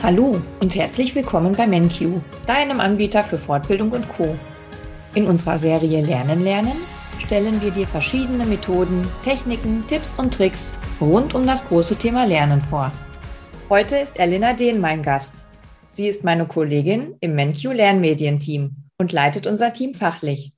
Hallo und herzlich willkommen bei MenQ, deinem Anbieter für Fortbildung und Co. In unserer Serie Lernen lernen stellen wir dir verschiedene Methoden, Techniken, Tipps und Tricks rund um das große Thema Lernen vor. Heute ist Elena Dehn mein Gast. Sie ist meine Kollegin im MenQ Lernmedienteam und leitet unser Team fachlich.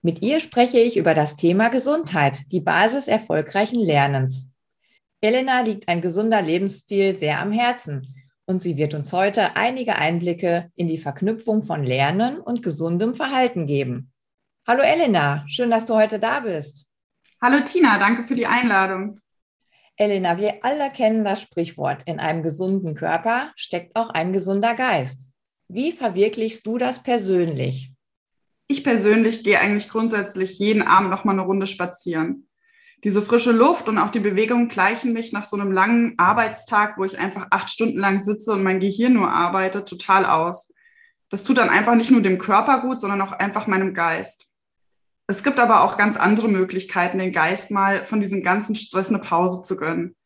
Mit ihr spreche ich über das Thema Gesundheit, die Basis erfolgreichen Lernens. Elena liegt ein gesunder Lebensstil sehr am Herzen und sie wird uns heute einige Einblicke in die Verknüpfung von Lernen und gesundem Verhalten geben. Hallo Elena, schön, dass du heute da bist. Hallo Tina, danke für die Einladung. Elena, wir alle kennen das Sprichwort, in einem gesunden Körper steckt auch ein gesunder Geist. Wie verwirklichst du das persönlich? Ich persönlich gehe eigentlich grundsätzlich jeden Abend noch mal eine Runde spazieren diese frische Luft und auch die Bewegung gleichen mich nach so einem langen Arbeitstag, wo ich einfach acht Stunden lang sitze und mein Gehirn nur arbeitet, total aus. Das tut dann einfach nicht nur dem Körper gut, sondern auch einfach meinem Geist. Es gibt aber auch ganz andere Möglichkeiten, den Geist mal von diesem ganzen Stress eine Pause zu gönnen.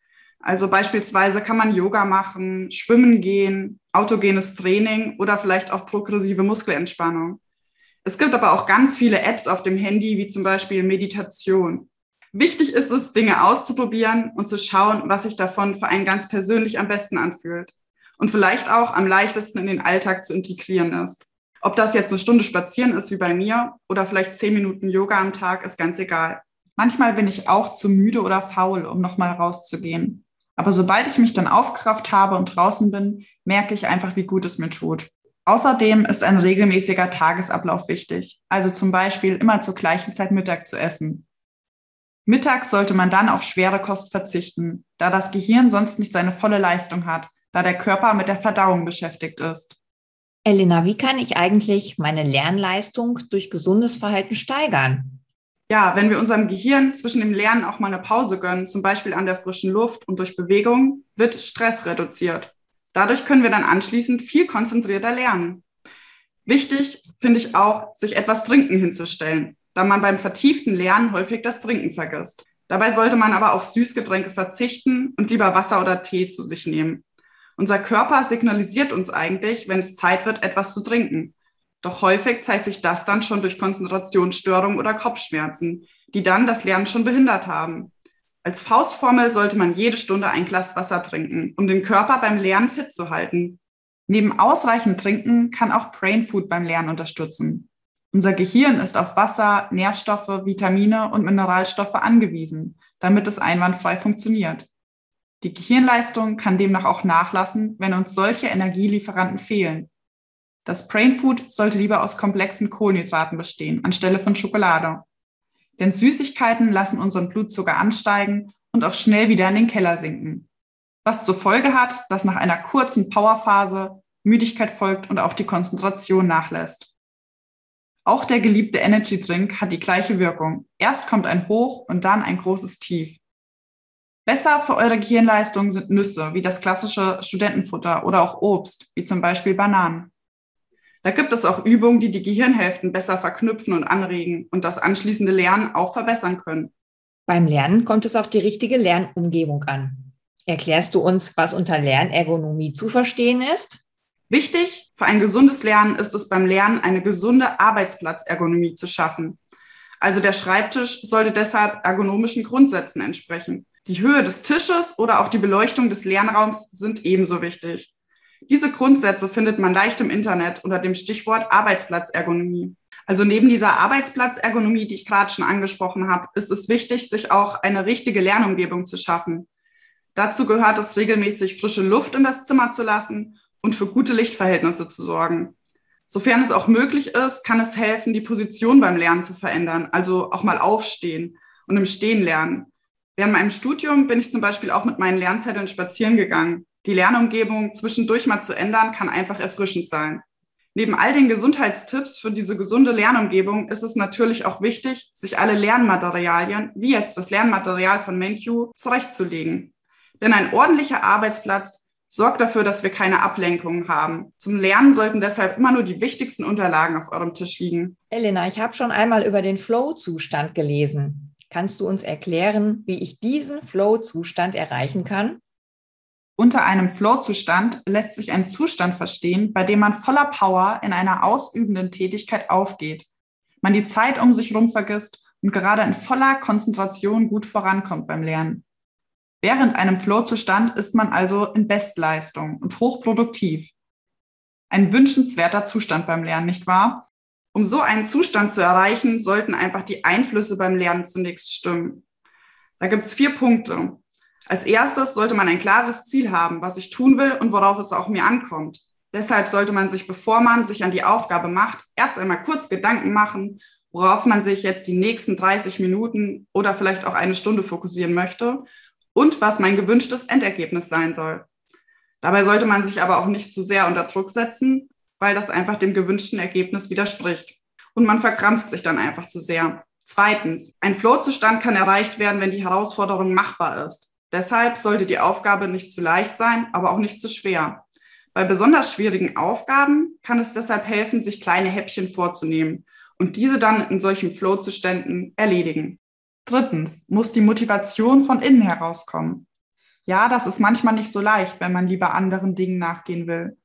Also beispielsweise kann man Yoga machen, schwimmen gehen, autogenes Training oder vielleicht auch progressive Muskelentspannung. Es gibt aber auch ganz viele Apps auf dem Handy, wie zum Beispiel Meditation. Wichtig ist es, Dinge auszuprobieren und zu schauen, was sich davon für einen ganz persönlich am besten anfühlt und vielleicht auch am leichtesten in den Alltag zu integrieren ist. Ob das jetzt eine Stunde spazieren ist wie bei mir oder vielleicht zehn Minuten Yoga am Tag, ist ganz egal. Manchmal bin ich auch zu müde oder faul, um nochmal rauszugehen. Aber sobald ich mich dann aufgerafft habe und draußen bin, merke ich einfach, wie gut es mir tut. Außerdem ist ein regelmäßiger Tagesablauf wichtig. Also zum Beispiel immer zur gleichen Zeit Mittag zu essen. Mittags sollte man dann auf schwere Kost verzichten, da das Gehirn sonst nicht seine volle Leistung hat, da der Körper mit der Verdauung beschäftigt ist. Elena, wie kann ich eigentlich meine Lernleistung durch gesundes Verhalten steigern? Ja, wenn wir unserem Gehirn zwischen dem Lernen auch mal eine Pause gönnen, zum Beispiel an der frischen Luft und durch Bewegung, wird Stress reduziert. Dadurch können wir dann anschließend viel konzentrierter lernen. Wichtig finde ich auch, sich etwas Trinken hinzustellen da man beim vertieften Lernen häufig das Trinken vergisst. Dabei sollte man aber auf Süßgetränke verzichten und lieber Wasser oder Tee zu sich nehmen. Unser Körper signalisiert uns eigentlich, wenn es Zeit wird, etwas zu trinken. Doch häufig zeigt sich das dann schon durch Konzentrationsstörungen oder Kopfschmerzen, die dann das Lernen schon behindert haben. Als Faustformel sollte man jede Stunde ein Glas Wasser trinken, um den Körper beim Lernen fit zu halten. Neben ausreichend Trinken kann auch Brain Food beim Lernen unterstützen. Unser Gehirn ist auf Wasser, Nährstoffe, Vitamine und Mineralstoffe angewiesen, damit es einwandfrei funktioniert. Die Gehirnleistung kann demnach auch nachlassen, wenn uns solche Energielieferanten fehlen. Das Brain Food sollte lieber aus komplexen Kohlenhydraten bestehen, anstelle von Schokolade. Denn Süßigkeiten lassen unseren Blutzucker ansteigen und auch schnell wieder in den Keller sinken. Was zur Folge hat, dass nach einer kurzen Powerphase Müdigkeit folgt und auch die Konzentration nachlässt. Auch der geliebte Energy Drink hat die gleiche Wirkung. Erst kommt ein Hoch und dann ein großes Tief. Besser für eure Gehirnleistung sind Nüsse, wie das klassische Studentenfutter oder auch Obst, wie zum Beispiel Bananen. Da gibt es auch Übungen, die die Gehirnhälften besser verknüpfen und anregen und das anschließende Lernen auch verbessern können. Beim Lernen kommt es auf die richtige Lernumgebung an. Erklärst du uns, was unter Lernergonomie zu verstehen ist? Wichtig für ein gesundes Lernen ist es beim Lernen, eine gesunde Arbeitsplatzergonomie zu schaffen. Also der Schreibtisch sollte deshalb ergonomischen Grundsätzen entsprechen. Die Höhe des Tisches oder auch die Beleuchtung des Lernraums sind ebenso wichtig. Diese Grundsätze findet man leicht im Internet unter dem Stichwort Arbeitsplatzergonomie. Also neben dieser Arbeitsplatzergonomie, die ich gerade schon angesprochen habe, ist es wichtig, sich auch eine richtige Lernumgebung zu schaffen. Dazu gehört es regelmäßig frische Luft in das Zimmer zu lassen und für gute Lichtverhältnisse zu sorgen. Sofern es auch möglich ist, kann es helfen, die Position beim Lernen zu verändern, also auch mal aufstehen und im Stehen lernen. Während meinem Studium bin ich zum Beispiel auch mit meinen Lernzetteln spazieren gegangen. Die Lernumgebung zwischendurch mal zu ändern, kann einfach erfrischend sein. Neben all den Gesundheitstipps für diese gesunde Lernumgebung ist es natürlich auch wichtig, sich alle Lernmaterialien, wie jetzt das Lernmaterial von MenQ, zurechtzulegen. Denn ein ordentlicher Arbeitsplatz Sorgt dafür, dass wir keine Ablenkungen haben. Zum Lernen sollten deshalb immer nur die wichtigsten Unterlagen auf eurem Tisch liegen. Elena, ich habe schon einmal über den Flow-Zustand gelesen. Kannst du uns erklären, wie ich diesen Flow-Zustand erreichen kann? Unter einem Flow-Zustand lässt sich ein Zustand verstehen, bei dem man voller Power in einer ausübenden Tätigkeit aufgeht, man die Zeit um sich herum vergisst und gerade in voller Konzentration gut vorankommt beim Lernen. Während einem Flow-Zustand ist man also in Bestleistung und hochproduktiv. Ein wünschenswerter Zustand beim Lernen, nicht wahr? Um so einen Zustand zu erreichen, sollten einfach die Einflüsse beim Lernen zunächst stimmen. Da gibt es vier Punkte. Als erstes sollte man ein klares Ziel haben, was ich tun will und worauf es auch mir ankommt. Deshalb sollte man sich, bevor man sich an die Aufgabe macht, erst einmal kurz Gedanken machen, worauf man sich jetzt die nächsten 30 Minuten oder vielleicht auch eine Stunde fokussieren möchte und was mein gewünschtes Endergebnis sein soll. Dabei sollte man sich aber auch nicht zu sehr unter Druck setzen, weil das einfach dem gewünschten Ergebnis widerspricht. Und man verkrampft sich dann einfach zu sehr. Zweitens, ein Flow-Zustand kann erreicht werden, wenn die Herausforderung machbar ist. Deshalb sollte die Aufgabe nicht zu leicht sein, aber auch nicht zu schwer. Bei besonders schwierigen Aufgaben kann es deshalb helfen, sich kleine Häppchen vorzunehmen und diese dann in solchen Flow-Zuständen erledigen. Drittens muss die Motivation von innen herauskommen. Ja, das ist manchmal nicht so leicht, wenn man lieber anderen Dingen nachgehen will.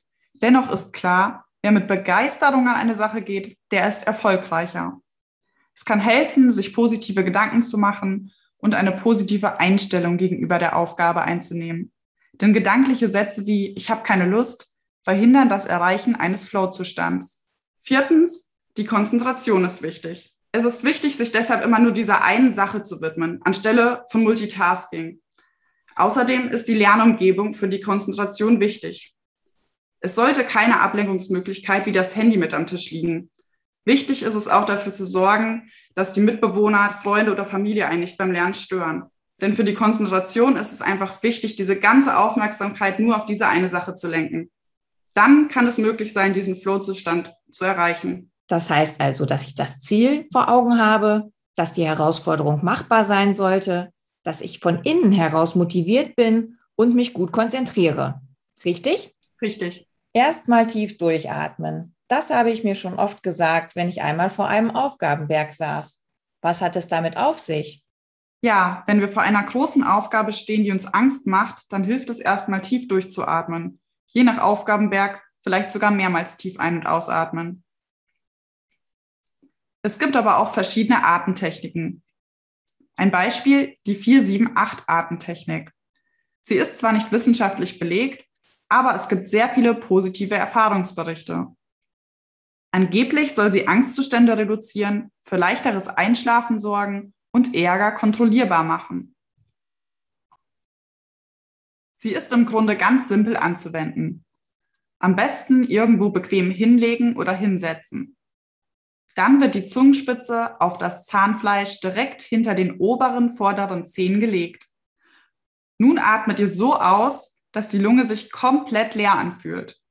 Dennoch ist klar, wer mit Begeisterung an eine Sache geht, der ist erfolgreicher. Es kann helfen, sich positive Gedanken zu machen und eine positive Einstellung gegenüber der Aufgabe einzunehmen. Denn gedankliche Sätze wie ich habe keine Lust verhindern das Erreichen eines Flow-Zustands. Viertens, die Konzentration ist wichtig. Es ist wichtig, sich deshalb immer nur dieser einen Sache zu widmen, anstelle von Multitasking. Außerdem ist die Lernumgebung für die Konzentration wichtig. Es sollte keine Ablenkungsmöglichkeit wie das Handy mit am Tisch liegen. Wichtig ist es auch dafür zu sorgen, dass die Mitbewohner, Freunde oder Familie einen nicht beim Lernen stören. Denn für die Konzentration ist es einfach wichtig, diese ganze Aufmerksamkeit nur auf diese eine Sache zu lenken. Dann kann es möglich sein, diesen Flow-Zustand zu erreichen. Das heißt also, dass ich das Ziel vor Augen habe, dass die Herausforderung machbar sein sollte, dass ich von innen heraus motiviert bin und mich gut konzentriere. Richtig? Richtig. Erstmal tief durchatmen. Das habe ich mir schon oft gesagt, wenn ich einmal vor einem Aufgabenberg saß. Was hat es damit auf sich? Ja, wenn wir vor einer großen Aufgabe stehen, die uns Angst macht, dann hilft es erstmal tief durchzuatmen. Je nach Aufgabenberg vielleicht sogar mehrmals tief ein- und ausatmen. Es gibt aber auch verschiedene Atemtechniken. Ein Beispiel, die 4-7-8-Atemtechnik. Sie ist zwar nicht wissenschaftlich belegt, aber es gibt sehr viele positive Erfahrungsberichte. Angeblich soll sie Angstzustände reduzieren, für leichteres Einschlafen sorgen und Ärger kontrollierbar machen. Sie ist im Grunde ganz simpel anzuwenden. Am besten irgendwo bequem hinlegen oder hinsetzen. Dann wird die Zungenspitze auf das Zahnfleisch direkt hinter den oberen vorderen Zehen gelegt. Nun atmet ihr so aus, dass die Lunge sich komplett leer anfühlt.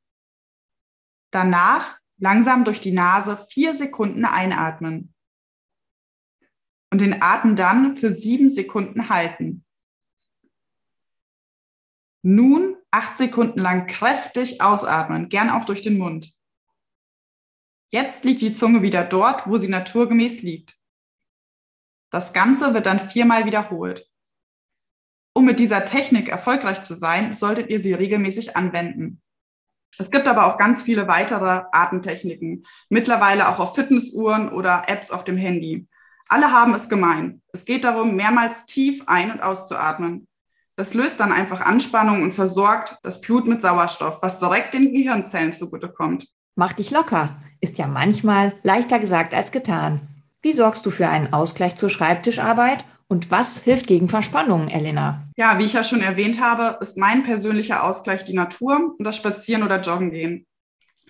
Danach langsam durch die Nase vier Sekunden einatmen und den Atem dann für sieben Sekunden halten. Nun acht Sekunden lang kräftig ausatmen, gern auch durch den Mund. Jetzt liegt die Zunge wieder dort, wo sie naturgemäß liegt. Das Ganze wird dann viermal wiederholt. Um mit dieser Technik erfolgreich zu sein, solltet ihr sie regelmäßig anwenden. Es gibt aber auch ganz viele weitere Atemtechniken, mittlerweile auch auf Fitnessuhren oder Apps auf dem Handy. Alle haben es gemein. Es geht darum, mehrmals tief ein- und auszuatmen. Das löst dann einfach Anspannung und versorgt das Blut mit Sauerstoff, was direkt den Gehirnzellen zugutekommt. Mach dich locker. Ist ja manchmal leichter gesagt als getan. Wie sorgst du für einen Ausgleich zur Schreibtischarbeit und was hilft gegen Verspannungen, Elena? Ja, wie ich ja schon erwähnt habe, ist mein persönlicher Ausgleich die Natur und das Spazieren oder Joggen gehen.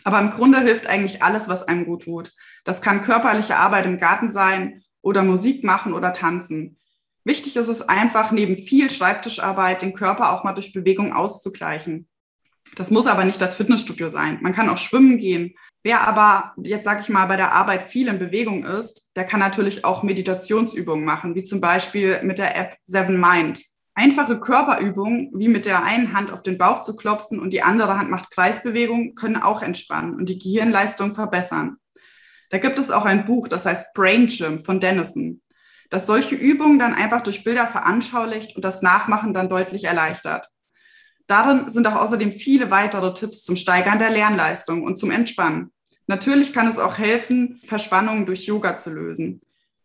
Aber im Grunde hilft eigentlich alles, was einem gut tut. Das kann körperliche Arbeit im Garten sein oder Musik machen oder tanzen. Wichtig ist es einfach, neben viel Schreibtischarbeit den Körper auch mal durch Bewegung auszugleichen. Das muss aber nicht das Fitnessstudio sein. Man kann auch schwimmen gehen. Wer aber jetzt, sage ich mal, bei der Arbeit viel in Bewegung ist, der kann natürlich auch Meditationsübungen machen, wie zum Beispiel mit der App Seven Mind. Einfache Körperübungen, wie mit der einen Hand auf den Bauch zu klopfen und die andere Hand macht Kreisbewegungen, können auch entspannen und die Gehirnleistung verbessern. Da gibt es auch ein Buch, das heißt Brain Gym von Dennison, das solche Übungen dann einfach durch Bilder veranschaulicht und das Nachmachen dann deutlich erleichtert. Darin sind auch außerdem viele weitere Tipps zum Steigern der Lernleistung und zum Entspannen. Natürlich kann es auch helfen, Verspannungen durch Yoga zu lösen.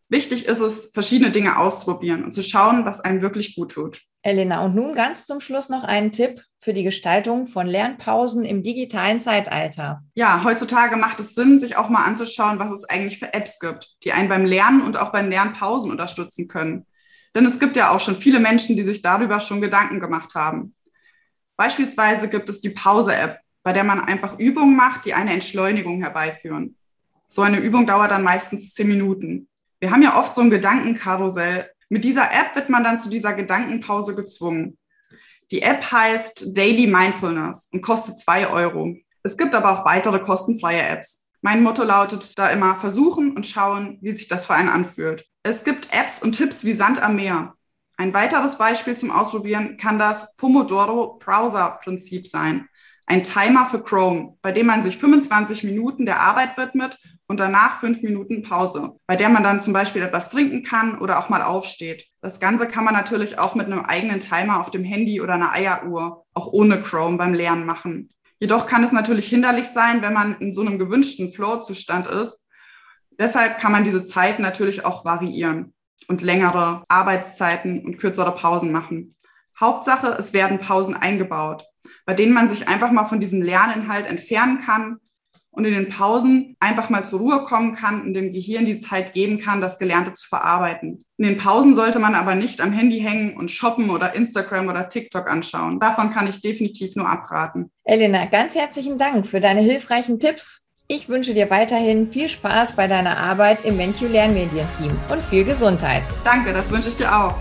Wichtig ist es, verschiedene Dinge auszuprobieren und zu schauen, was einem wirklich gut tut. Elena, und nun ganz zum Schluss noch einen Tipp für die Gestaltung von Lernpausen im digitalen Zeitalter. Ja, heutzutage macht es Sinn, sich auch mal anzuschauen, was es eigentlich für Apps gibt, die einen beim Lernen und auch beim Lernpausen unterstützen können. Denn es gibt ja auch schon viele Menschen, die sich darüber schon Gedanken gemacht haben. Beispielsweise gibt es die Pause-App, bei der man einfach Übungen macht, die eine Entschleunigung herbeiführen. So eine Übung dauert dann meistens zehn Minuten. Wir haben ja oft so ein Gedankenkarussell. Mit dieser App wird man dann zu dieser Gedankenpause gezwungen. Die App heißt Daily Mindfulness und kostet zwei Euro. Es gibt aber auch weitere kostenfreie Apps. Mein Motto lautet da immer versuchen und schauen, wie sich das für einen anfühlt. Es gibt Apps und Tipps wie Sand am Meer. Ein weiteres Beispiel zum Ausprobieren kann das Pomodoro Browser Prinzip sein. Ein Timer für Chrome, bei dem man sich 25 Minuten der Arbeit widmet und danach fünf Minuten Pause, bei der man dann zum Beispiel etwas trinken kann oder auch mal aufsteht. Das Ganze kann man natürlich auch mit einem eigenen Timer auf dem Handy oder einer Eieruhr, auch ohne Chrome beim Lernen machen. Jedoch kann es natürlich hinderlich sein, wenn man in so einem gewünschten Flow-Zustand ist. Deshalb kann man diese Zeit natürlich auch variieren und längere Arbeitszeiten und kürzere Pausen machen. Hauptsache, es werden Pausen eingebaut, bei denen man sich einfach mal von diesem Lerninhalt entfernen kann und in den Pausen einfach mal zur Ruhe kommen kann und dem Gehirn die Zeit geben kann, das Gelernte zu verarbeiten. In den Pausen sollte man aber nicht am Handy hängen und shoppen oder Instagram oder TikTok anschauen. Davon kann ich definitiv nur abraten. Elena, ganz herzlichen Dank für deine hilfreichen Tipps ich wünsche dir weiterhin viel Spaß bei deiner Arbeit im MenQ Lernmedienteam und viel Gesundheit. Danke, das wünsche ich dir auch.